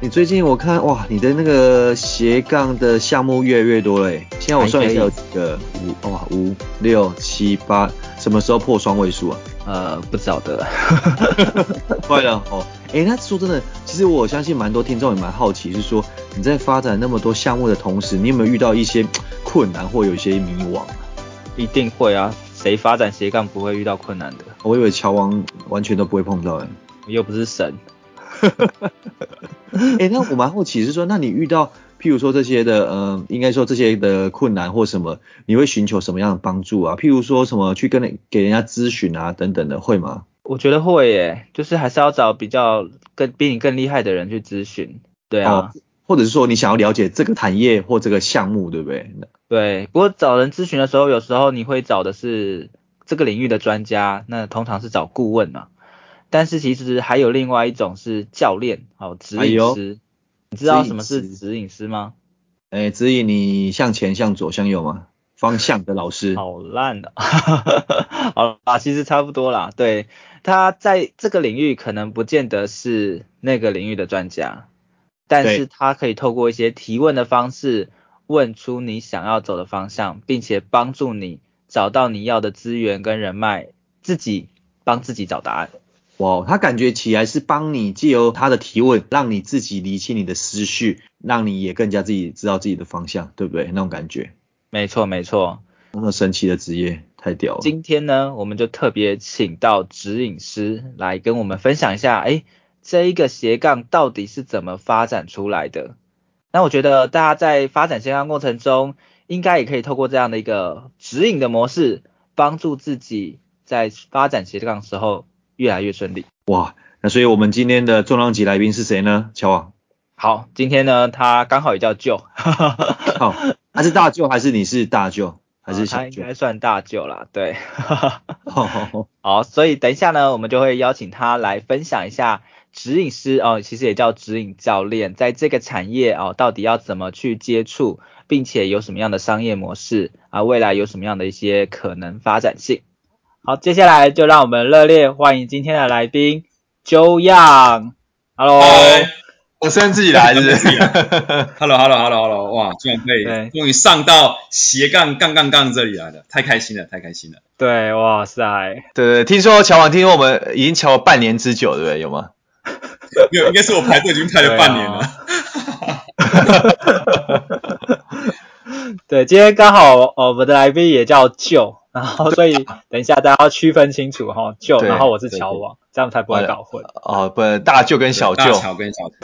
你最近我看哇，你的那个斜杠的项目越来越多了。现在我算一下有几个，五哇五六七八，什么时候破双位数啊？呃，不晓得，快了哦。哎，那说真的，其实我相信蛮多听众也蛮好奇，是说你在发展那么多项目的同时，你有没有遇到一些困难或有一些迷惘？一定会啊，谁发展斜杠不会遇到困难的？我以为乔王完全都不会碰到，哎，我又不是神。哎，那我蛮好奇是说，那你遇到？譬如说这些的，呃，应该说这些的困难或什么，你会寻求什么样的帮助啊？譬如说什么去跟人给人家咨询啊，等等的，会吗？我觉得会耶，就是还是要找比较更比你更厉害的人去咨询，对啊、哦，或者是说你想要了解这个产业或这个项目，对不对？对，不过找人咨询的时候，有时候你会找的是这个领域的专家，那通常是找顾问嘛。但是其实还有另外一种是教练，好，指引师。哎你知道什么是指引师吗？哎，指引你向前、向左、向右吗？方向的老师。好烂的、哦。好啊，其实差不多啦。对，他在这个领域可能不见得是那个领域的专家，但是他可以透过一些提问的方式，问出你想要走的方向，并且帮助你找到你要的资源跟人脉，自己帮自己找答案。哇，他感觉起来是帮你借由他的提问，让你自己理清你的思绪，让你也更加自己知道自己的方向，对不对？那种感觉。没错，没错。那么神奇的职业，太屌了。今天呢，我们就特别请到指引师来跟我们分享一下，哎，这一个斜杠到底是怎么发展出来的？那我觉得大家在发展斜杠过程中，应该也可以透过这样的一个指引的模式，帮助自己在发展斜杠的时候。越来越顺利哇！那所以我们今天的重量级来宾是谁呢？乔王。好，今天呢，他刚好也叫舅。好，他是大舅还是你是大舅还是小舅？他应该算大舅啦，对。好，所以等一下呢，我们就会邀请他来分享一下指引师哦，其实也叫指引教练，在这个产业哦，到底要怎么去接触，并且有什么样的商业模式啊？未来有什么样的一些可能发展性？好，接下来就让我们热烈欢迎今天的来宾 Joe Yang。Hello，我现在自己来，是 不是？Hello，Hello，Hello，Hello，哇，居然可以，终于上到斜杠杠杠杠这里来了，太开心了，太开心了。对，哇塞，对对，听说乔王，听说我们已经乔了半年之久，对不对？有吗？没有，应该是我排队已经排了半年了。对，今天刚好哦我们的来宾也叫 Joe。然后，所以等一下大家要区分清楚哈，舅，然后我是乔王，这样才不会搞混。哦，不，大舅跟小舅。大乔跟小舅。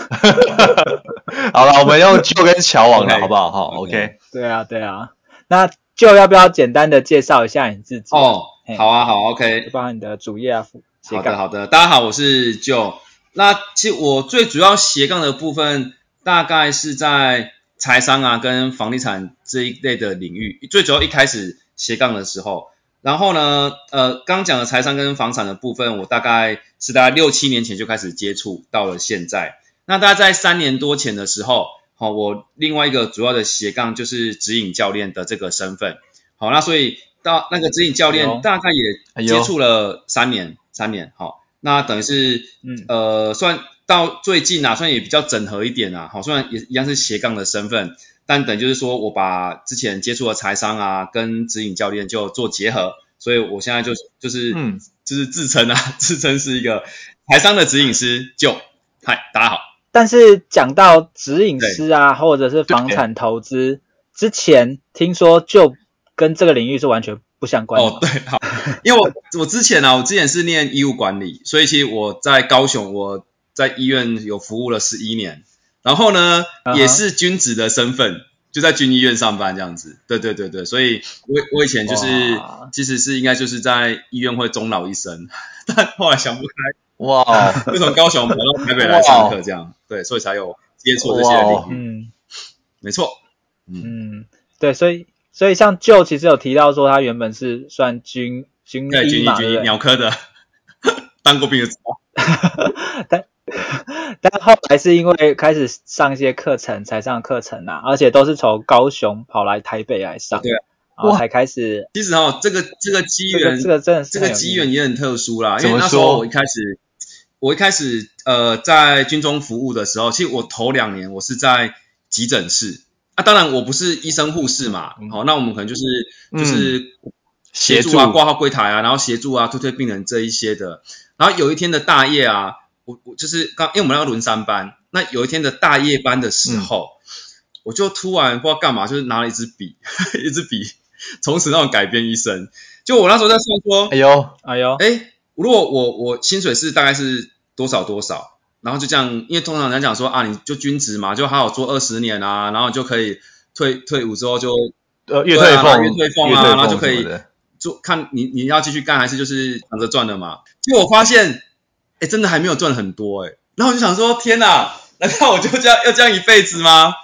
好了，我们用舅跟乔王了，好不好？好，OK。对啊，对啊。那舅要不要简单的介绍一下你自己？哦，好啊，好，OK。包含你的主业啊，斜杠。好的，好的。大家好，我是舅。那其实我最主要斜杠的部分，大概是在财商啊跟房地产这一类的领域。最主要一开始。斜杠的时候，然后呢，呃，刚讲的财商跟房产的部分，我大概是大概六七年前就开始接触，到了现在。那大概在三年多前的时候，好，我另外一个主要的斜杠就是指引教练的这个身份。好，那所以到那个指引教练大概也接触了三年，三年。好，那等于是，嗯，呃，算到最近啊，算也比较整合一点啊。好，虽然也一样是斜杠的身份。但等就是说，我把之前接触的财商啊，跟指引教练就做结合，所以我现在就就是嗯，就是自称啊，自称是一个财商的指引师。就嗨，大家好。但是讲到指引师啊，或者是房产投资之前，听说就跟这个领域是完全不相关的。哦，对，好，因为我我之前啊，我之前是念医务管理，所以其实我在高雄，我在医院有服务了十一年。然后呢，uh huh. 也是军职的身份，就在军医院上班这样子。对对对对，所以我我以前就是其实是应该就是在医院会终老一生，但后来想不开，哇，就从高雄跑到台北来上课这样.对，所以才有接触这些领域。嗯，没错。嗯，嗯对，所以所以像 Joe 其实有提到说他原本是算军军医嘛，对，军医，鸟科的，当过兵的。但 但后来是因为开始上一些课程才上课程啊，而且都是从高雄跑来台北来上，对，然后才开始。其实哦，这个这个机缘，这个真的是这个机缘也很特殊啦，因为那时候我一开始，我一开始呃在军中服务的时候，其实我头两年我是在急诊室啊，当然我不是医生护士嘛，好，那我们可能就是就是协助啊挂号柜台啊，然后协助啊推推病人这一些的，然后有一天的大夜啊。我我就是刚，因为我们要轮三班，那有一天的大夜班的时候，嗯、我就突然不知道干嘛，就是拿了一支笔，一支笔，从此让我改变一生。就我那时候在算说，哎呦，哎呦，哎，如果我我薪水是大概是多少多少，然后就这样，因为通常人家讲说啊，你就均值嘛，就好好做二十年啊，然后就可以退退伍之后就呃越退俸，月退俸啊，然后就可以做看你你要继续干还是就是躺着赚的嘛。结果我发现。哎，真的还没有赚很多哎，然后我就想说，天哪，难道我就这样要这样一辈子吗？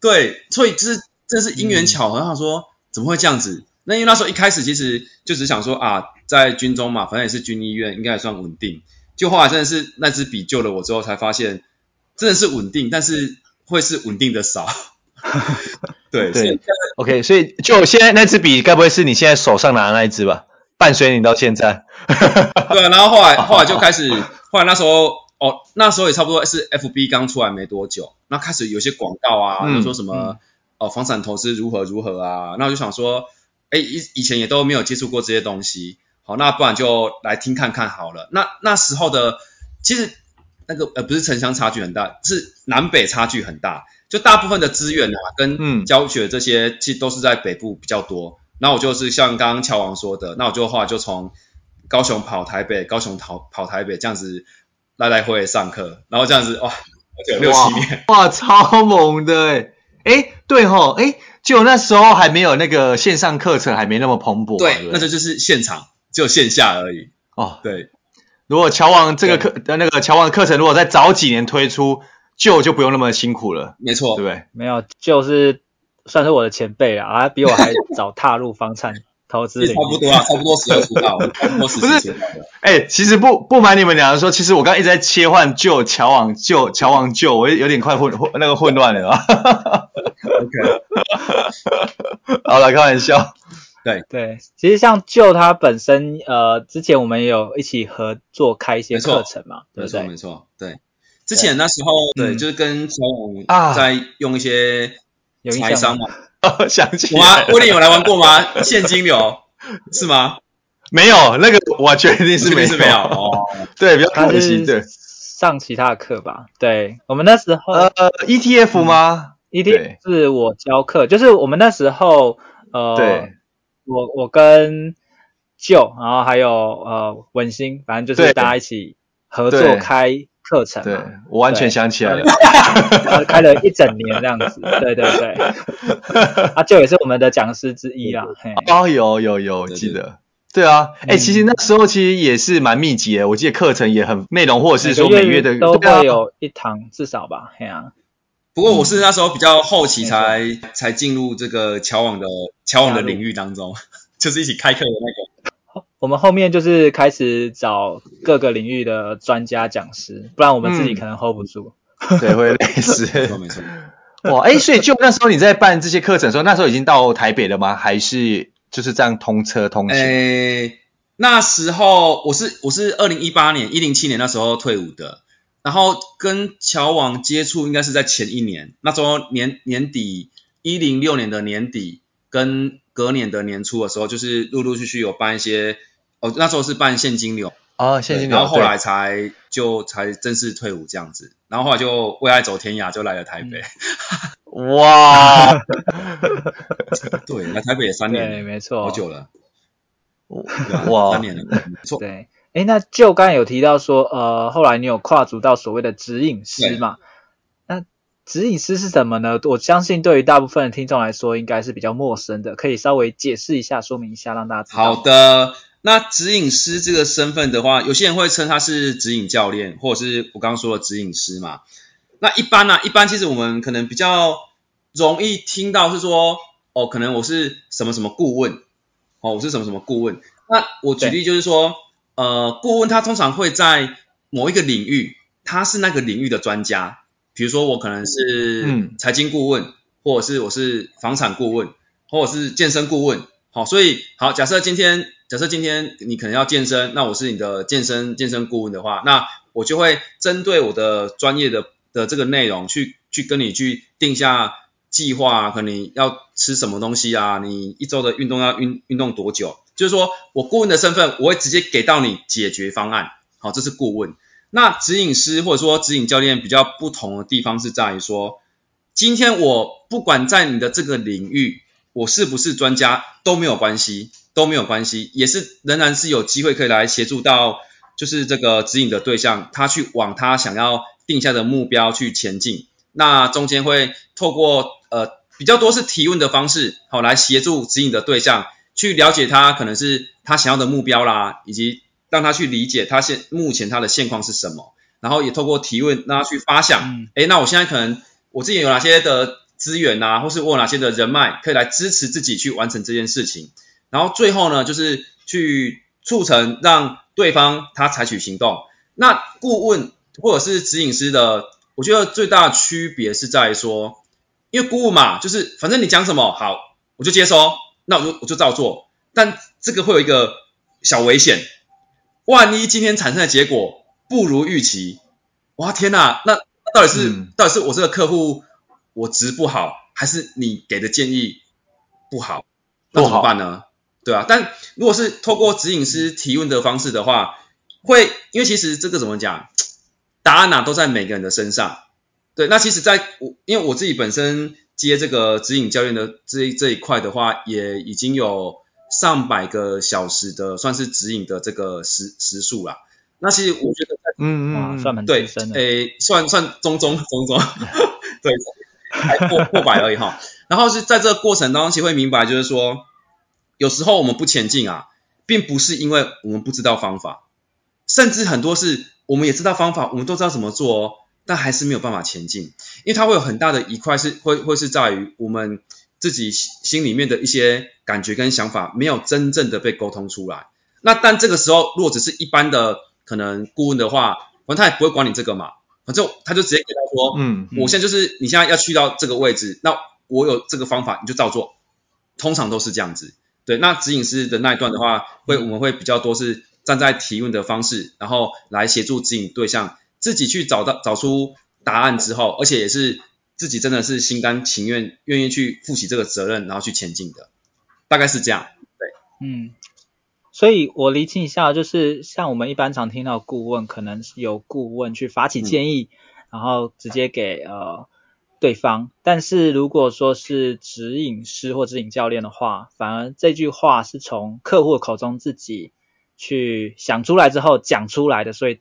对，所以就是这是因缘巧合，想说怎么会这样子？那因为那时候一开始其实就只想说啊，在军中嘛，反正也是军医院，应该也算稳定。就后来真的是那支笔救了我之后，才发现真的是稳定，但是会是稳定的少。对对，OK，所以就现在那支笔，该不会是你现在手上拿的那一支吧？伴随你到现在。对啊，然后后来 后来就开始。后来那时候，哦，那时候也差不多是 FB 刚出来没多久，那开始有些广告啊，就、嗯、说什么、嗯、哦，房产投资如何如何啊，那我就想说，哎，以以前也都没有接触过这些东西，好，那不然就来听看看好了。那那时候的其实那个呃不是城乡差距很大，是南北差距很大，就大部分的资源啊跟教学这些、嗯、其实都是在北部比较多。那我就是像刚刚乔王说的，那我就后来就从。高雄跑台北，高雄跑跑台北，这样子来来回回上课，然后这样子哇，有六七年，哇，超猛的诶诶对吼，诶就那时候还没有那个线上课程，还没那么蓬勃，对，对对那就就是现场，只有线下而已。哦，对，如果乔王这个课的那个乔王的课程，如果再早几年推出，就就不用那么辛苦了。没错，对不对？没有，就是算是我的前辈啊，他比我还早踏入房产。投资差不多啊，差不多十二出道，差不多十几岁。哎、欸，其实不不瞒你们两个说，其实我刚刚一直在切换旧乔王旧乔王旧，我有点快混混那个混乱了啊。OK，好了，开玩笑。对对，其实像旧他本身，呃，之前我们也有一起合作开一些课程嘛，没错，没错，对。之前那时候，对，对就是跟乔王在用一些财商嘛。哦，想起来了，威廉有来玩过吗？现金流是吗？没有，那个我确定是没有，是没有哦。对，比较可惜。对，上其他的课吧。对，我们那时候呃，ETF 吗？ETF 是我教课，就是我们那时候呃，对，我我跟 Joe，然后还有呃文心，反正就是大家一起合作开。课程，对，我完全想起来了，开了一整年这样子，对对对，啊，就也是我们的讲师之一啦。哦，有有有，记得，对啊，哎，其实那时候其实也是蛮密集的，我记得课程也很内容，或者是说每月的都会有一堂至少吧，嘿啊。不过我是那时候比较后期才才进入这个乔网的乔网的领域当中，就是一起开课的那个。我们后面就是开始找各个领域的专家讲师，不然我们自己可能 hold 不住。嗯、对，会累死。没错没错。哇，哎，所以就那时候你在办这些课程的时候，那时候已经到台北了吗？还是就是这样通车通行？诶，那时候我是我是二零一八年一零七年那时候退伍的，然后跟乔王接触应该是在前一年，那时候年年底一零六年的年底跟隔年的年初的时候，就是陆陆续续有办一些。哦，那时候是办现金流哦，现金流，然后后来才就才正式退伍这样子，然后后来就为爱走天涯，就来了台北。哇，对，来台北也三年，了，没错，好久了。哇，三年了，没错。对，哎，那就刚才有提到说，呃，后来你有跨足到所谓的指引师嘛？指引师是什么呢？我相信对于大部分的听众来说，应该是比较陌生的，可以稍微解释一下、说明一下，让大家知道。好的。那指引师这个身份的话，有些人会称他是指引教练，或者是我刚刚说的指引师嘛。那一般呢、啊，一般其实我们可能比较容易听到是说，哦，可能我是什么什么顾问，哦，我是什么什么顾问。那我举例就是说，呃，顾问他通常会在某一个领域，他是那个领域的专家。比如说我可能是财经顾问，嗯、或者是我是房产顾问，或者是健身顾问。好，所以好，假设今天假设今天你可能要健身，那我是你的健身健身顾问的话，那我就会针对我的专业的的这个内容去去跟你去定下计划啊，可能你要吃什么东西啊，你一周的运动要运运动多久？就是说我顾问的身份，我会直接给到你解决方案。好，这是顾问。那指引师或者说指引教练比较不同的地方是在于说，今天我不管在你的这个领域。我是不是专家都没有关系，都没有关系，也是仍然是有机会可以来协助到，就是这个指引的对象，他去往他想要定下的目标去前进。那中间会透过呃比较多是提问的方式，好来协助指引的对象去了解他可能是他想要的目标啦，以及让他去理解他现目前他的现况是什么，然后也透过提问让他去发想，诶、嗯，那我现在可能我自己有哪些的。资源啊，或是我有哪些的人脉可以来支持自己去完成这件事情，然后最后呢，就是去促成让对方他采取行动。那顾问或者是指引师的，我觉得最大的区别是在于说，因为顾问嘛，就是反正你讲什么好，我就接收，那我就我就照做。但这个会有一个小危险，万一今天产生的结果不如预期，哇天哪，那到底是、嗯、到底是我这个客户？我值不好，还是你给的建议不好，那怎么办呢？对啊，但如果是透过指引师提问的方式的话，会因为其实这个怎么讲，答案呐、啊、都在每个人的身上。对，那其实在我因为我自己本身接这个指引教练的这一这一块的话，也已经有上百个小时的算是指引的这个时时数啦。那其实我觉得，嗯嗯，算蛮对，诶，算算中中中中，对。还破破百而已哈，然后是在这个过程当中，其实会明白，就是说，有时候我们不前进啊，并不是因为我们不知道方法，甚至很多是我们也知道方法，我们都知道怎么做哦，但还是没有办法前进，因为它会有很大的一块是会会是在于我们自己心里面的一些感觉跟想法没有真正的被沟通出来。那但这个时候，如果只是一般的可能顾问的话，反正他也不会管你这个嘛。反正他就直接给他说，嗯，我现在就是你现在要去到这个位置，那我有这个方法，你就照做。通常都是这样子，对。那指引师的那一段的话，会我们会比较多是站在提问的方式，然后来协助指引对象自己去找到找出答案之后，而且也是自己真的是心甘情愿愿意去负起这个责任，然后去前进的，大概是这样，对，嗯。所以我厘清一下，就是像我们一般常听到顾问，可能是由顾问去发起建议，嗯、然后直接给呃对方。但是如果说是指引师或指引教练的话，反而这句话是从客户的口中自己去想出来之后讲出来的，所以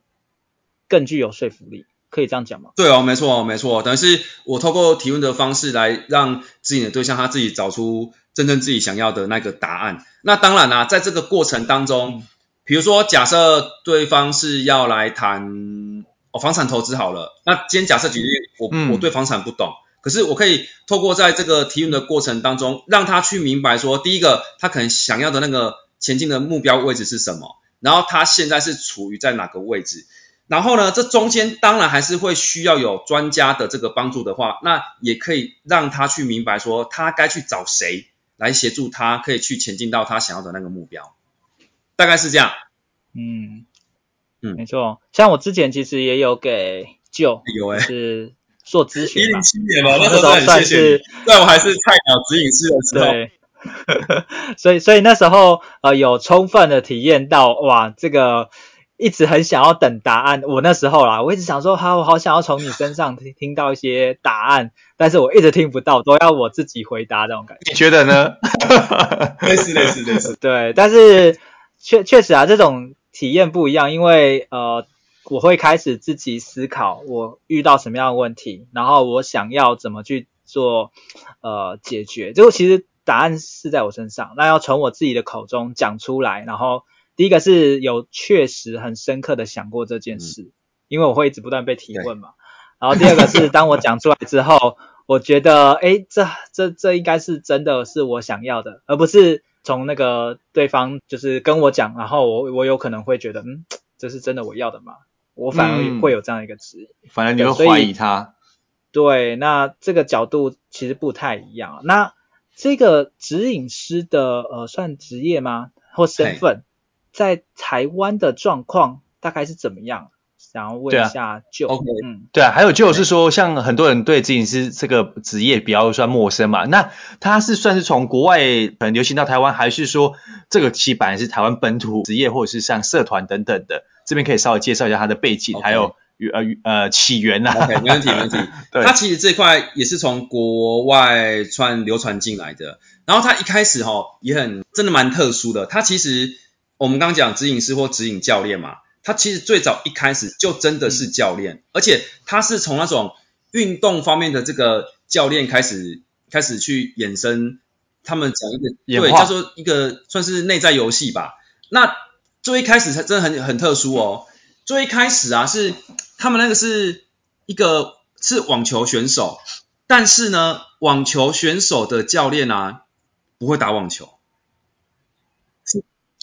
更具有说服力。可以这样讲吗？对哦，没错，没错。等于是我透过提问的方式来让自己的对象他自己找出真正自己想要的那个答案。那当然啦、啊，在这个过程当中，比如说假设对方是要来谈哦房产投资好了，那今天假设举例，我、嗯、我对房产不懂，可是我可以透过在这个提问的过程当中，让他去明白说，第一个他可能想要的那个前进的目标位置是什么，然后他现在是处于在哪个位置。然后呢，这中间当然还是会需要有专家的这个帮助的话，那也可以让他去明白说，他该去找谁来协助他，可以去前进到他想要的那个目标，大概是这样。嗯嗯，没错。像我之前其实也有给哎，是做咨询。一零七年嘛，那时候算是在我还是菜鸟指引师的时候。对。所以所以那时候呃有充分的体验到哇这个。一直很想要等答案，我那时候啦，我一直想说，好，我好想要从你身上听听到一些答案，但是我一直听不到，都要我自己回答这种感觉。你觉得呢？类似类似类似。对，但是确确实啊，这种体验不一样，因为呃，我会开始自己思考我遇到什么样的问题，然后我想要怎么去做呃解决。就其实答案是在我身上，那要从我自己的口中讲出来，然后。第一个是有确实很深刻的想过这件事，嗯、因为我会一直不断被提问嘛。然后第二个是当我讲出来之后，我觉得，哎，这这这应该是真的是我想要的，而不是从那个对方就是跟我讲，然后我我有可能会觉得，嗯，这是真的我要的吗？我反而会有这样一个质疑，嗯、反而你会怀疑他。对，那这个角度其实不太一样。那这个指引师的呃，算职业吗？或身份，在台湾的状况大概是怎么样？想要问一下 Joe。OK，嗯，对啊，还有就是说，像很多人对指引师这个职业比较算陌生嘛，那他是算是从国外可能流行到台湾，还是说这个其实本来是台湾本土职业，或者是像社团等等的？这边可以稍微介绍一下他的背景，okay. 还有呃呃起源呐、啊。OK，没问题，没问题。对，他其实这块也是从国外传流传进来的。然后他一开始哈、哦、也很真的蛮特殊的。他其实我们刚刚讲指引师或指引教练嘛，他其实最早一开始就真的是教练，嗯、而且他是从那种运动方面的这个教练开始开始去衍生。他们讲一个对，叫做一个算是内在游戏吧。那最一开始才真的很很特殊哦。最一开始啊，是他们那个是一个是网球选手，但是呢，网球选手的教练啊不会打网球，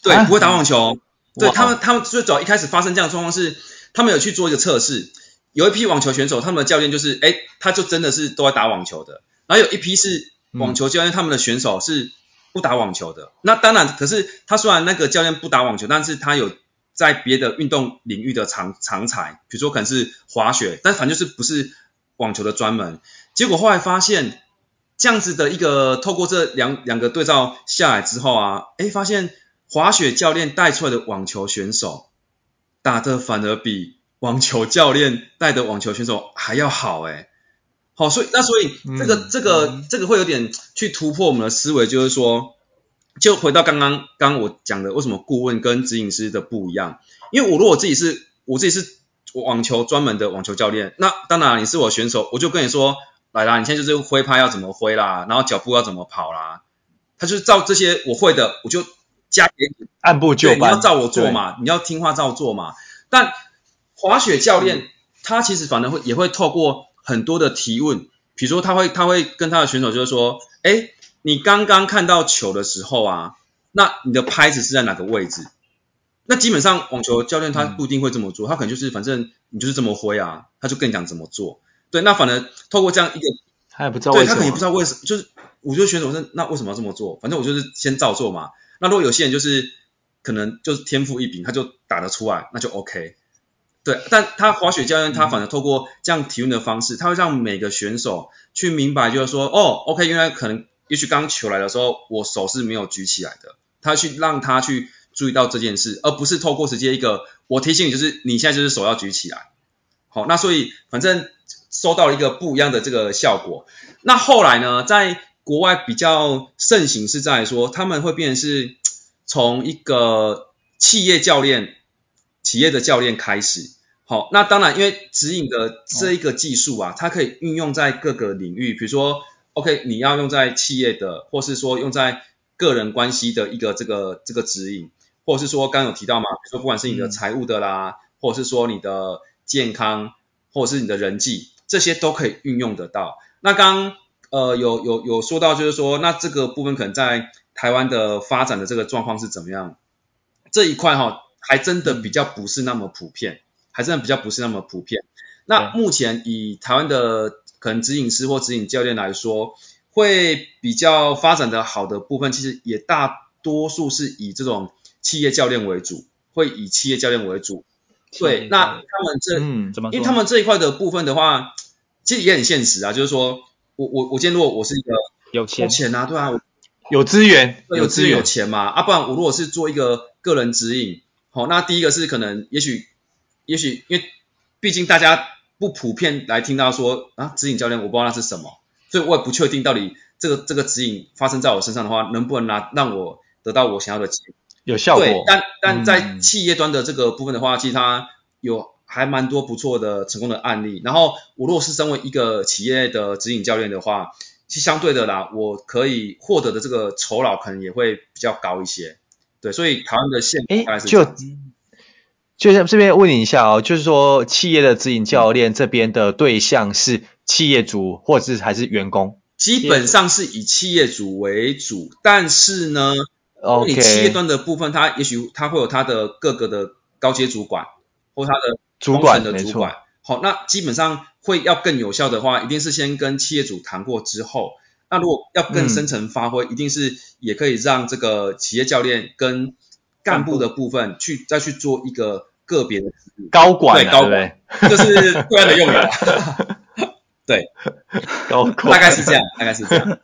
对，不会打网球。对他们，他们最早一开始发生这样的状况是，他们有去做一个测试，有一批网球选手，他们的教练就是，哎，他就真的是都在打网球的，然后有一批是网球教练，他们的选手是。不打网球的，那当然，可是他虽然那个教练不打网球，但是他有在别的运动领域的长长才，比如说可能是滑雪，但反正就是不是网球的专门。结果后来发现这样子的一个透过这两两个对照下来之后啊，哎，发现滑雪教练带出来的网球选手打的反而比网球教练带的网球选手还要好诶。好，所以那所以这个、嗯、这个这个会有点去突破我们的思维，就是说，就回到刚刚刚刚我讲的，为什么顾问跟指引师的不一样？因为我如果自己是我自己是网球专门的网球教练，那当然你是我选手，我就跟你说，来啦，你现在就是挥拍要怎么挥啦，然后脚步要怎么跑啦，他就是照这些我会的，我就加给你，按部就班，你要照我做嘛，你要听话照做嘛。但滑雪教练、嗯、他其实反而会也会透过。很多的提问，比如说他会他会跟他的选手就是说，哎，你刚刚看到球的时候啊，那你的拍子是在哪个位置？那基本上网球教练他不一定会这么做，嗯、他可能就是反正你就是这么挥啊，他就跟你讲怎么做。对，那反而透过这样一个，他也不知道为什么，对他可能也不知道为什么，就是我觉得选手说那为什么要这么做？反正我就是先照做嘛。那如果有些人就是可能就是天赋异禀，他就打得出来，那就 OK。对，但他滑雪教练他反而透过这样提问的方式，他会让每个选手去明白，就是说，哦，OK，原来可能也许刚球来的时候，我手是没有举起来的，他去让他去注意到这件事，而不是透过直接一个我提醒你，就是你现在就是手要举起来。好，那所以反正收到了一个不一样的这个效果。那后来呢，在国外比较盛行是在说，他们会变成是从一个企业教练。企业的教练开始，好，那当然，因为指引的这一个技术啊，它可以运用在各个领域，比如说，OK，你要用在企业的，或是说用在个人关系的一个这个这个指引，或者是说刚刚有提到嘛，比如说不管是你的财务的啦，或者是说你的健康，或者是你的人际，这些都可以运用得到。那刚呃有有有说到，就是说，那这个部分可能在台湾的发展的这个状况是怎么样？这一块哈。还真的比较不是那么普遍，还真的比较不是那么普遍。那目前以台湾的可能指引师或指引教练来说，会比较发展的好的部分，其实也大多数是以这种企业教练为主，会以企业教练为主。对，那他们这，嗯，怎么？因为他们这一块的部分的话，其实也很现实啊，就是说我我我今天如果我是一个有钱，有钱啊，对啊，有资源，有资源有钱嘛，啊，不然我如果是做一个个人指引。好，那第一个是可能，也许，也许，因为毕竟大家不普遍来听到说啊，指引教练，我不知道那是什么，所以我也不确定到底这个这个指引发生在我身上的话，能不能拿让我得到我想要的结果，有效果。对，但但在企业端的这个部分的话，嗯、其实它有还蛮多不错的成功的案例。然后我如果是身为一个企业的指引教练的话，其实相对的啦，我可以获得的这个酬劳可能也会比较高一些。对，所以台湾的现状是就就像这边问你一下哦，就是说企业的指引教练这边的对象是企业主或者是还是员工？基本上是以企业主为主，但是呢，哦，你企业端的部分，它也许它会有它的各个的高阶主管或它的主管的主管。好，那基本上会要更有效的话，一定是先跟企业主谈过之后，那如果要更深层发挥，嗯、一定是也可以让这个企业教练跟干部的部分去再去做一个个别的高管、啊，对高管，这是对岸的用语。对。高，大概是这样，大概是这样。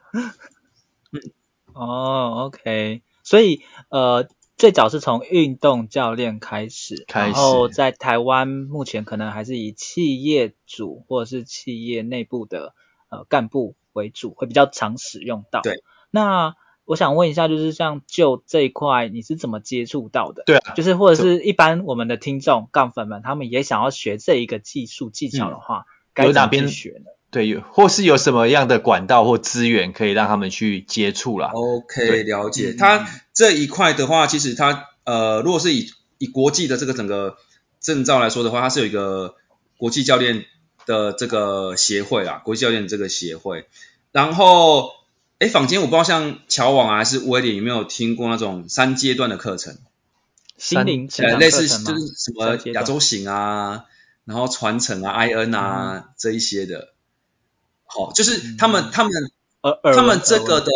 嗯，哦，OK，所以呃，最早是从运动教练开始，开始，然后在台湾目前可能还是以企业主或者是企业内部的呃干部为主，会比较常使用到。对，那我想问一下，就是像就这一块，你是怎么接触到的？对啊，就是或者是一般我们的听众杠粉们，他们也想要学这一个技术技巧的话。嗯该哪边学呢？对，或是有什么样的管道或资源可以让他们去接触啦。OK，了解。他这一块的话，其实它呃，如果是以以国际的这个整个证照来说的话，它是有一个国际教练的这个协会啊，国际教练这个协会。然后，哎，坊间我不知道像乔网啊还是威廉有没有听过那种三阶段的课程？心灵呃，类似就是什么亚洲行啊。然后传承啊，IN 啊、嗯、这一些的，好，就是他们、嗯、他们呃他们这个的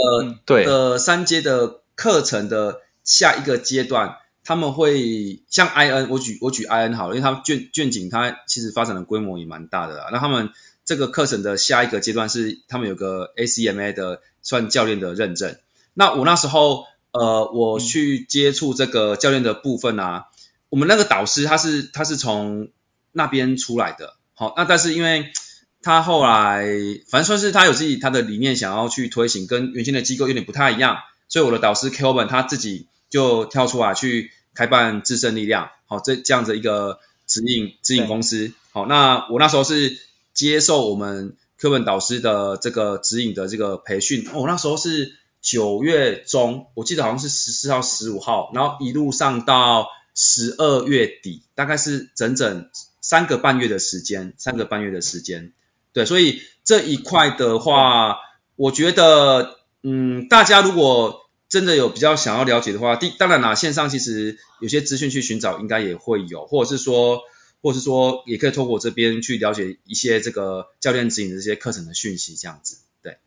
对。的三阶的课程的下一个阶段，他们会像 IN，我举我举 IN 好了，因为他们卷卷景它其实发展的规模也蛮大的啦。那他们这个课程的下一个阶段是他们有个 ACMA 的算教练的认证。那我那时候呃我去接触这个教练的部分啊，我们那个导师他是他是从那边出来的，好，那但是因为他后来反正算是他有自己他的理念想要去推行，跟原先的机构有点不太一样，所以我的导师 Kelvin 他自己就跳出来去开办自身力量，好，这这样子一个指引指引公司，好，那我那时候是接受我们 Kelvin 导师的这个指引的这个培训，我那时候是九月中，我记得好像是十四号、十五号，然后一路上到十二月底，大概是整整。三个半月的时间，三个半月的时间，对，所以这一块的话，我觉得，嗯，大家如果真的有比较想要了解的话，第当然啦，线上其实有些资讯去寻找应该也会有，或者是说，或者是说，也可以透过这边去了解一些这个教练指引的这些课程的讯息，这样子，对，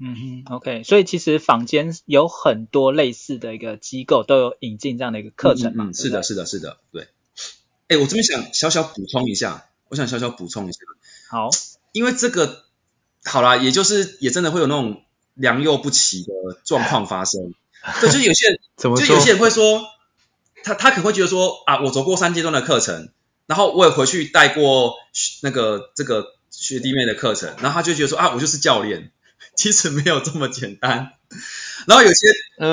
嗯哼，OK，所以其实坊间有很多类似的一个机构都有引进这样的一个课程嘛，嗯，嗯，是的，是的，是的，对。哎，我这边想小小补充一下，我想小小补充一下。好，因为这个好啦，也就是也真的会有那种良莠不齐的状况发生。对，就有些人，怎么就有些人会说，他他可能会觉得说啊，我走过三阶段的课程，然后我也回去带过那个这个学弟妹的课程，然后他就觉得说啊，我就是教练。其实没有这么简单。然后有些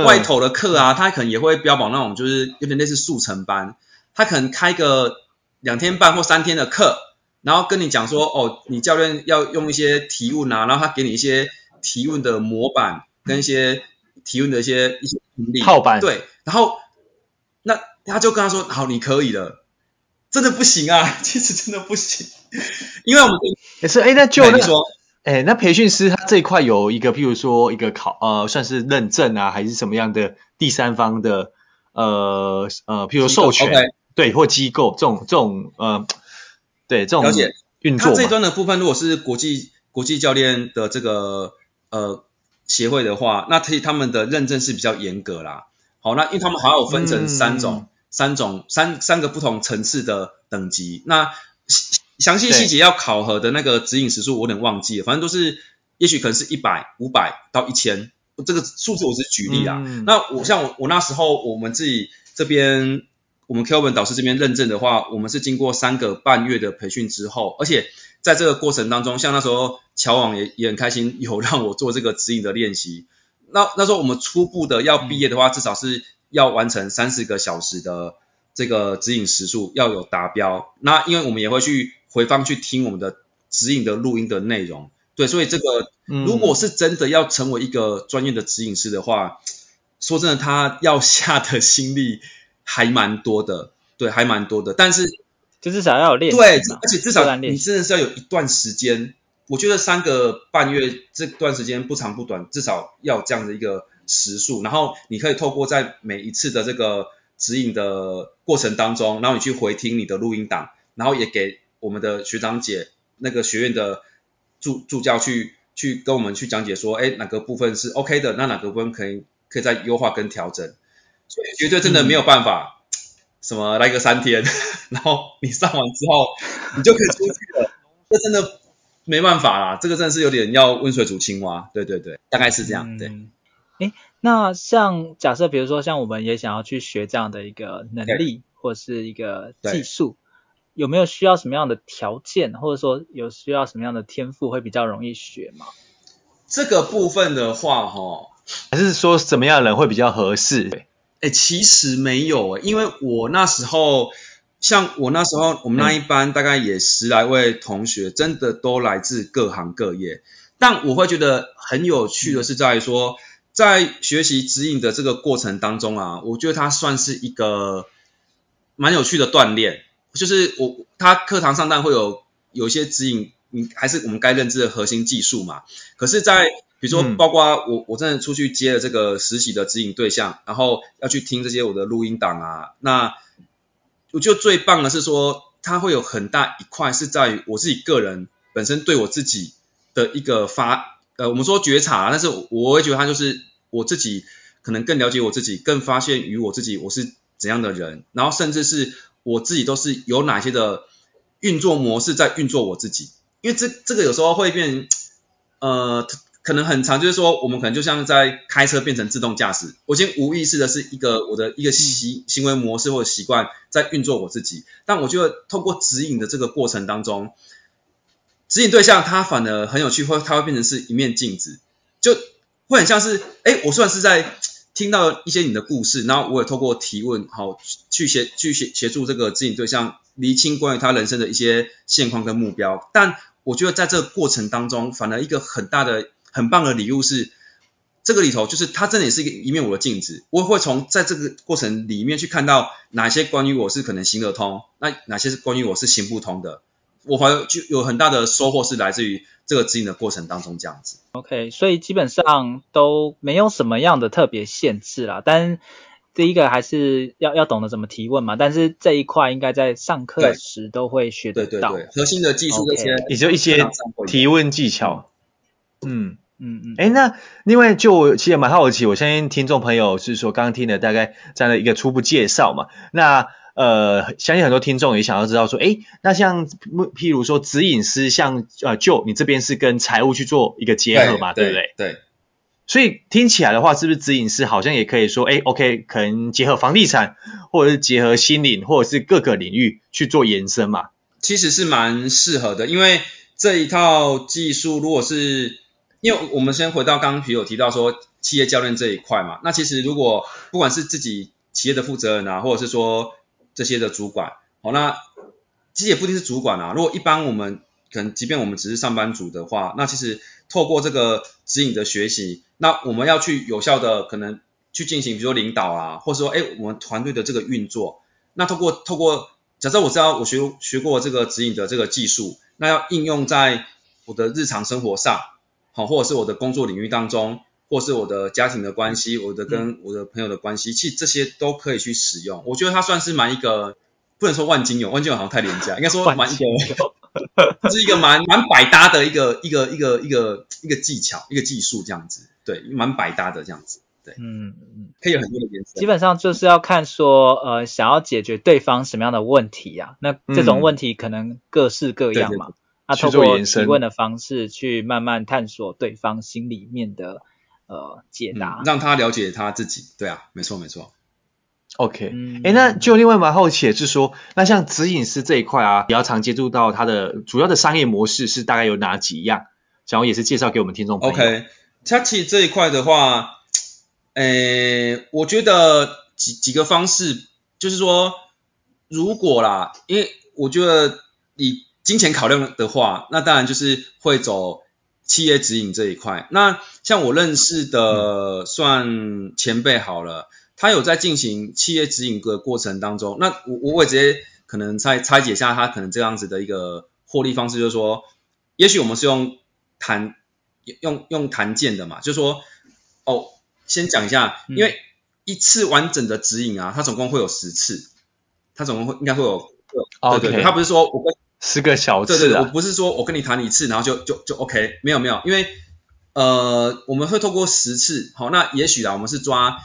外头的课啊，他可能也会标榜那种就是有点类似速成班。他可能开个两天半或三天的课，然后跟你讲说，哦，你教练要用一些提问啊，然后他给你一些提问的模板跟一些提问的一些一些能力套板，对，然后那他就跟他说，好，你可以了，真的不行啊，其实真的不行，因为我们也是，哎，那就那说，哎，那培训师他这一块有一个，譬如说一个考，呃，算是认证啊，还是什么样的第三方的，呃呃，譬如授权。Okay. 对，或机构这种这种呃，对这种了解运作。它这一端的部分，如果是国际国际教练的这个呃协会的话，那他他们的认证是比较严格啦。好，那因为他们还有分成三种、嗯、三种三三个不同层次的等级。那详细细节要考核的那个指引时数，我有点忘记了，反正都是，也许可能是一百、五百到一千，这个数字我是举例啦。嗯、那我像我我那时候我们自己这边。我们 Kelvin 导师这边认证的话，我们是经过三个半月的培训之后，而且在这个过程当中，像那时候乔网也也很开心，有让我做这个指引的练习。那那时候我们初步的要毕业的话，至少是要完成三四个小时的这个指引时数要有达标。那因为我们也会去回放去听我们的指引的录音的内容，对，所以这个如果是真的要成为一个专业的指引师的话，说真的，他要下的心力。还蛮多的，对，还蛮多的，但是就至少要有练，对，而且至少你真的是要有一段时间我觉得三个半月这段时间不长不短，至少要这样的一个时数。然后你可以透过在每一次的这个指引的过程当中，然后你去回听你的录音档，然后也给我们的学长姐那个学院的助助教去去跟我们去讲解说，哎，哪个部分是 OK 的，那哪个部分可以可以再优化跟调整。所以绝对真的没有办法，嗯、什么来个三天，然后你上完之后你就可以出去了，这真的没办法啦，这个真的是有点要温水煮青蛙，对对对，大概是这样，对。哎、嗯，那像假设比如说像我们也想要去学这样的一个能力或是一个技术，有没有需要什么样的条件，或者说有需要什么样的天赋会比较容易学吗？这个部分的话，哈，还是说什么样的人会比较合适？哎，其实没有，因为我那时候，像我那时候，我们那一班大概也十来位同学，真的都来自各行各业。但我会觉得很有趣的是在于说，在学习指引的这个过程当中啊，我觉得它算是一个蛮有趣的锻炼。就是我他课堂上当然会有有一些指引，你还是我们该认知的核心技术嘛。可是，在比如说，包括我，嗯、我真的出去接了这个实习的指引对象，然后要去听这些我的录音档啊。那我觉得最棒的是说，它会有很大一块是在于我自己个人本身对我自己的一个发，呃，我们说觉察，但是我会觉得它就是我自己可能更了解我自己，更发现于我自己我是怎样的人，然后甚至是我自己都是有哪些的运作模式在运作我自己，因为这这个有时候会变，呃。可能很长，就是说，我们可能就像在开车变成自动驾驶，我已经无意识的是一个我的一个习行为模式或者习惯在运作我自己，但我觉得透过指引的这个过程当中，指引对象他反而很有趣，或他会变成是一面镜子，就会很像是，哎，我虽然是在听到一些你的故事，然后我也透过提问，好去协去协协助这个指引对象厘清关于他人生的一些现况跟目标，但我觉得在这个过程当中，反而一个很大的。很棒的礼物是这个里头，就是它真的也是一个一面我的镜子，我会从在这个过程里面去看到哪些关于我是可能行得通，那哪些是关于我是行不通的，我反而就有很大的收获是来自于这个指引的过程当中这样子。OK，所以基本上都没有什么样的特别限制啦，但第一个还是要要懂得怎么提问嘛，但是这一块应该在上课时都会学得到。对对对，核心的技术这些，也就一些提问技巧，嗯。嗯嗯，哎，那另外就我其实也蛮好奇，我相信听众朋友是说刚刚听了大概这样的一个初步介绍嘛，那呃相信很多听众也想要知道说，哎，那像譬如说指引师，像呃就你这边是跟财务去做一个结合嘛，对，对不对？对。所以听起来的话，是不是指引师好像也可以说，哎，OK，可能结合房地产，或者是结合心灵，或者是各个领域去做延伸嘛？其实是蛮适合的，因为这一套技术如果是因为我们先回到刚刚皮有提到说企业教练这一块嘛，那其实如果不管是自己企业的负责人啊，或者是说这些的主管，好，那其实也不一定是主管啊。如果一般我们可能，即便我们只是上班族的话，那其实透过这个指引的学习，那我们要去有效的可能去进行，比如说领导啊，或者说哎我们团队的这个运作，那透过透过假设我知道我学学过这个指引的这个技术，那要应用在我的日常生活上。好，或者是我的工作领域当中，或是我的家庭的关系，我的跟我的朋友的关系，其实这些都可以去使用。我觉得它算是蛮一个，不能说万金油，万金油好像太廉价，应该说蛮一个，是一个蛮蛮百搭的一个一个一个一个一个技巧，一个技术这样子，对，蛮百搭的这样子，对，嗯嗯，可以有很多的颜色。基本上就是要看说，呃，想要解决对方什么样的问题呀、啊？那这种问题可能各式各样嘛。嗯对对对那透过提问的方式去慢慢探索对方心里面的呃解答，嗯，让他了解他自己。对啊，没错没错。OK，哎、嗯欸，那就另外蛮好奇的是说，那像指引师这一块啊，比较常接触到他的主要的商业模式是大概有哪几样？想要也是介绍给我们听众朋友。OK，他其实这一块的话，诶，我觉得几几个方式，就是说，如果啦，因为我觉得你。金钱考量的话，那当然就是会走企业指引这一块。那像我认识的算前辈好了，他有在进行企业指引的过程当中，那我我也直接可能拆拆解一下他可能这样子的一个获利方式，就是说，也许我们是用谈用用谈件的嘛，就是说哦，先讲一下，因为一次完整的指引啊，它总共会有十次，它总共会应该会有，对对对，它不是说我跟十个小时，对对对，我不是说我跟你谈一次，然后就就就 OK，没有没有，因为呃我们会透过十次，好，那也许啊，我们是抓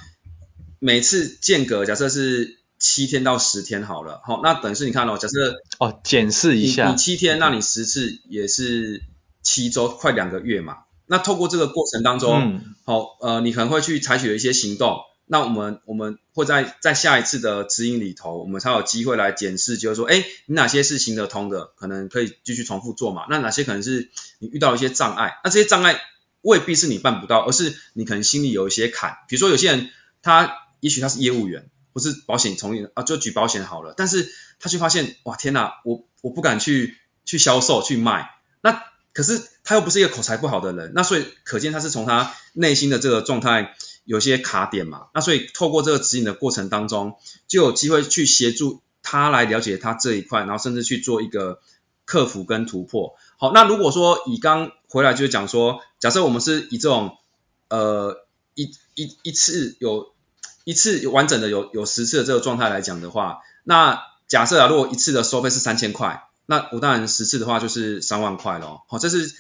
每次间隔，假设是。七天到十天好了，好，那等于是你看哦，假设哦，检视一下，你七天，那你十次也是七周，快两个月嘛。那透过这个过程当中，嗯、好，呃，你可能会去采取一些行动。那我们我们会在在下一次的指引里头，我们才有机会来检视，就是说，哎，你哪些是行得通的，可能可以继续重复做嘛。那哪些可能是你遇到一些障碍？那这些障碍未必是你办不到，而是你可能心里有一些坎。比如说有些人，他也许他是业务员。不是保险从业啊，就举保险好了。但是他却发现，哇，天哪，我我不敢去去销售去卖。那可是他又不是一个口才不好的人，那所以可见他是从他内心的这个状态有些卡点嘛。那所以透过这个指引的过程当中，就有机会去协助他来了解他这一块，然后甚至去做一个克服跟突破。好，那如果说以刚回来就是讲说，假设我们是以这种呃一一一次有。一次完整的有有十次的这个状态来讲的话，那假设啊，如果一次的收费是三千块，那我当然十次的话就是三万块咯。好，这是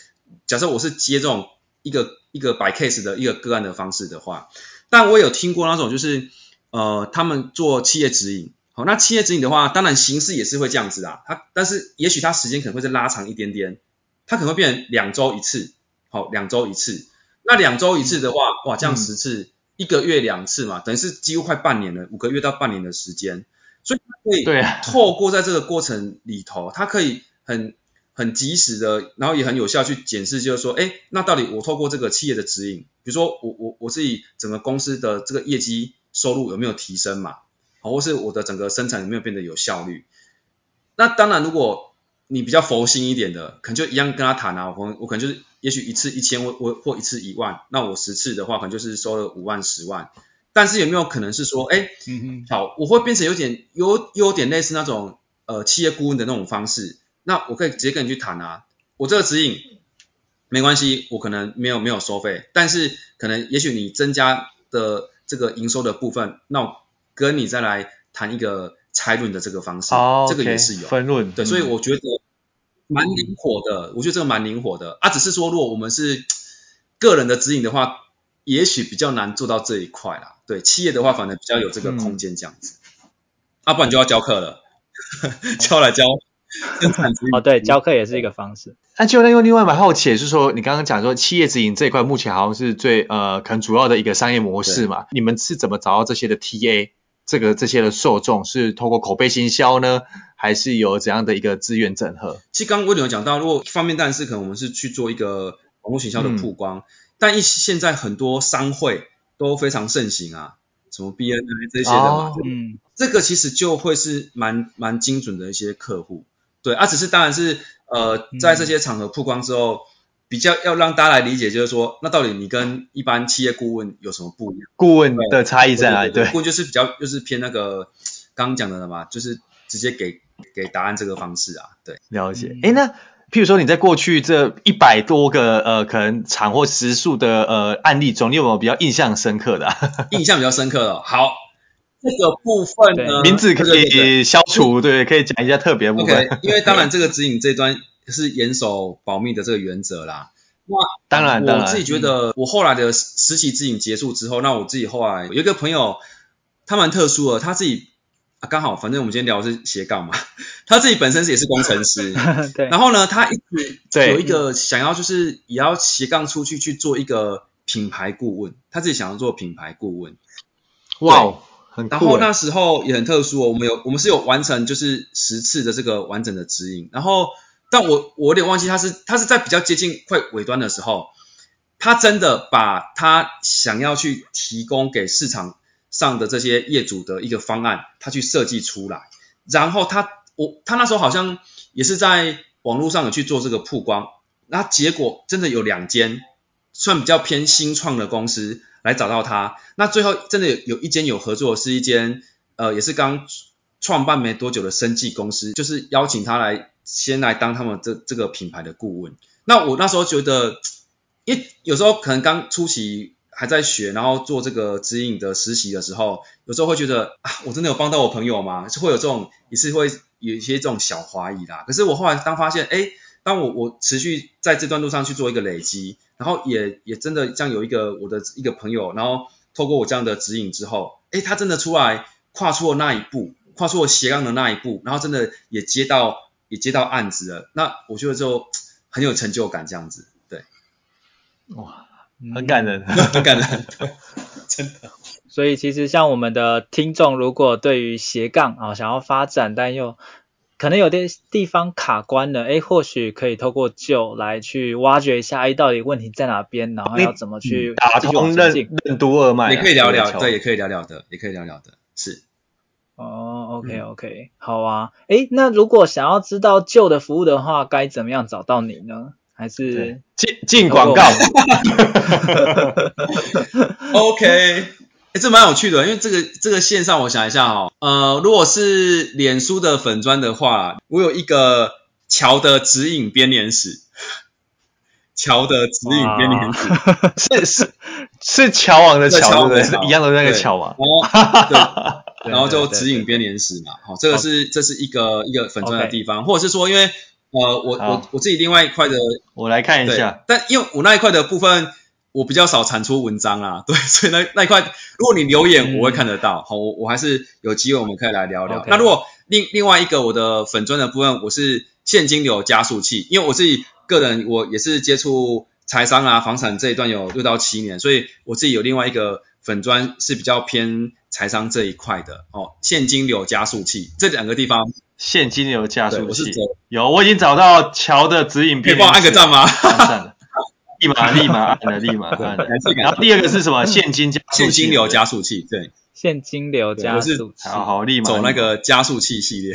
假设我是接这种一个一个 by case 的一个个案的方式的话，但我有听过那种就是呃，他们做企业指引，好，那企业指引的话，当然形式也是会这样子啊，它但是也许它时间可能会再拉长一点点，它可能会变成两周一次，好，两周一次，那两周一次的话，哇，这样十次。嗯一个月两次嘛，等于是几乎快半年了，五个月到半年的时间，所以可以透过在这个过程里头，它可以很很及时的，然后也很有效去检视，就是说，哎，那到底我透过这个企业的指引，比如说我我我自己整个公司的这个业绩收入有没有提升嘛，好，或是我的整个生产有没有变得有效率？那当然，如果你比较佛心一点的，可能就一样跟他谈啊，我我可能就是。也许一次一千，我我或一次一万，那我十次的话，可能就是收了五万、十万。但是有没有可能是说，哎，好，我会变成有点有有点类似那种呃企业顾问的那种方式。那我可以直接跟你去谈啊，我这个指引没关系，我可能没有没有收费，但是可能也许你增加的这个营收的部分，那我跟你再来谈一个拆论的这个方式，哦，这个也是有分论，对，所以我觉得。蛮灵活的，我觉得这个蛮灵活的啊，只是说如果我们是个人的指引的话，也许比较难做到这一块啦。对，企业的话反而比较有这个空间这样子。嗯、啊，不然就要教课了，教来教。哦，对，教课也是一个方式。那就那用另外蛮好奇，就是说你刚刚讲说企业直营这一块目前好像是最呃可能主要的一个商业模式嘛，你们是怎么找到这些的 TA？这个这些的受众是透过口碑行销呢，还是有怎样的一个资源整合？其实刚刚我有讲到，如果一方面当然是可能我们是去做一个网络行销的曝光，嗯、但一现在很多商会都非常盛行啊，什么 BNI 这些的嘛，哦、嗯，这个其实就会是蛮蛮精准的一些客户，对啊，只是当然是呃在这些场合曝光之后。嗯比较要让大家来理解，就是说，那到底你跟一般企业顾问有什么不一样？顾问的差异在哪里？对，顾问就是比较就是偏那个刚刚讲的了嘛，就是直接给给答案这个方式啊。对，了解。哎，那譬如说你在过去这一百多个呃可能场或时数的呃案例中，你有没有比较印象深刻的、啊？印象比较深刻的，好，这个部分呢，名字可以消除，对，可以讲一下特别部分。Okay, 因为当然这个指引这端。是严守保密的这个原则啦。那当然，我自己觉得，我后来的实习指引结束之后，那我自己后来有一个朋友，他蛮特殊的，他自己啊刚好，反正我们今天聊的是斜杠嘛，他自己本身是也是工程师，对。然后呢，他一直有一个想要就是也要斜杠出去去做一个品牌顾问，他自己想要做品牌顾问。哇，很酷。然后那时候也很特殊哦，我们有我们是有完成就是十次的这个完整的指引，然后。但我我有点忘记他是他是在比较接近快尾端的时候，他真的把他想要去提供给市场上的这些业主的一个方案，他去设计出来，然后他我他那时候好像也是在网络上有去做这个曝光，那结果真的有两间算比较偏新创的公司来找到他，那最后真的有有一间有合作，是一间呃也是刚创办没多久的生技公司，就是邀请他来。先来当他们这这个品牌的顾问，那我那时候觉得，因有时候可能刚初期还在学，然后做这个指引的实习的时候，有时候会觉得啊，我真的有帮到我朋友吗？是会有这种，也是会有一些这种小怀疑啦。可是我后来当发现，哎，当我我持续在这段路上去做一个累积，然后也也真的像有一个我的一个朋友，然后透过我这样的指引之后，哎，他真的出来跨出了那一步，跨出了斜杠的那一步，然后真的也接到。也接到案子了，那我觉得就很有成就感，这样子，对，哇，很感人，很感人，真的。所以其实像我们的听众，如果对于斜杠啊想要发展，但又可能有点地方卡关了，哎，或许可以透过 Joe 来去挖掘一下，哎，到底问题在哪边，然后要怎么去打通任任督二脉，也可以聊聊，对，也可以聊聊的，也可以聊聊的，是。哦，OK OK，好啊。诶，那如果想要知道 Joe 的服务的话，该怎么样找到你呢？还是进进广告？OK，诶，这蛮有趣的，因为这个这个线上，我想一下哦，呃，如果是脸书的粉砖的话，我有一个乔的指引编年史，乔的指引编年史，是是 是乔王的乔，对？是一样的那个乔王？对。然后就指引编年史嘛，好，这个是这是一个一个粉砖的地方，或者是说，因为呃，我我我自己另外一块的，我来看一下，但因为我那一块的部分，我比较少产出文章啦，对，所以那那一块，如果你留言，我会看得到，好，我我还是有机会我们可以来聊聊。那如果另另外一个我的粉砖的部分，我是现金流加速器，因为我自己个人我也是接触财商啊、房产这一段有六到七年，所以我自己有另外一个粉砖是比较偏。财商这一块的哦，现金流加速器这两个地方，现金流加速器有，我已经找到乔的指引，可以帮我按个赞吗？立马 立马按了，立马按了。然后第二个是什么？现金加现金流加速器，对，现金流加速器，好好立马。走那个加速器系列。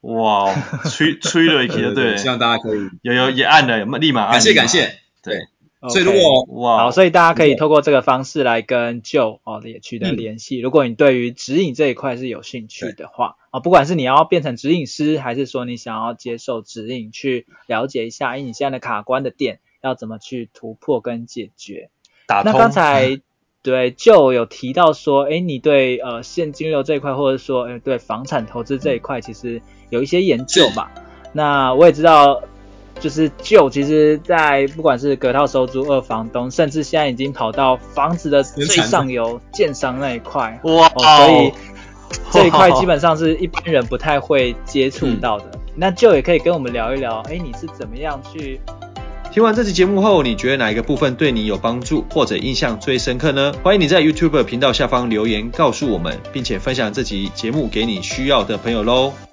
哇，催催 了一题的，对，希望大家可以有有也按了，立马按，感谢感谢，对。Okay, 所以如果哇，好，所以大家可以透过这个方式来跟 Joe 哦也取得联系。嗯、如果你对于指引这一块是有兴趣的话，啊、哦，不管是你要变成指引师，还是说你想要接受指引去了解一下，哎，你现在的卡关的点要怎么去突破跟解决？那刚才对 Joe 有提到说，哎，你对呃现金流这一块，或者说哎对房产投资这一块，其实有一些研究嘛。那我也知道。就是 Joe，其实，在不管是隔套收租、二房东，甚至现在已经跑到房子的最上游建商那一块，哇、哦，所以这一块基本上是一般人不太会接触到的。嗯、那 Joe 也可以跟我们聊一聊，哎，你是怎么样去？听完这期节目后，你觉得哪一个部分对你有帮助或者印象最深刻呢？欢迎你在 YouTube 频道下方留言告诉我们，并且分享这集节目给你需要的朋友喽。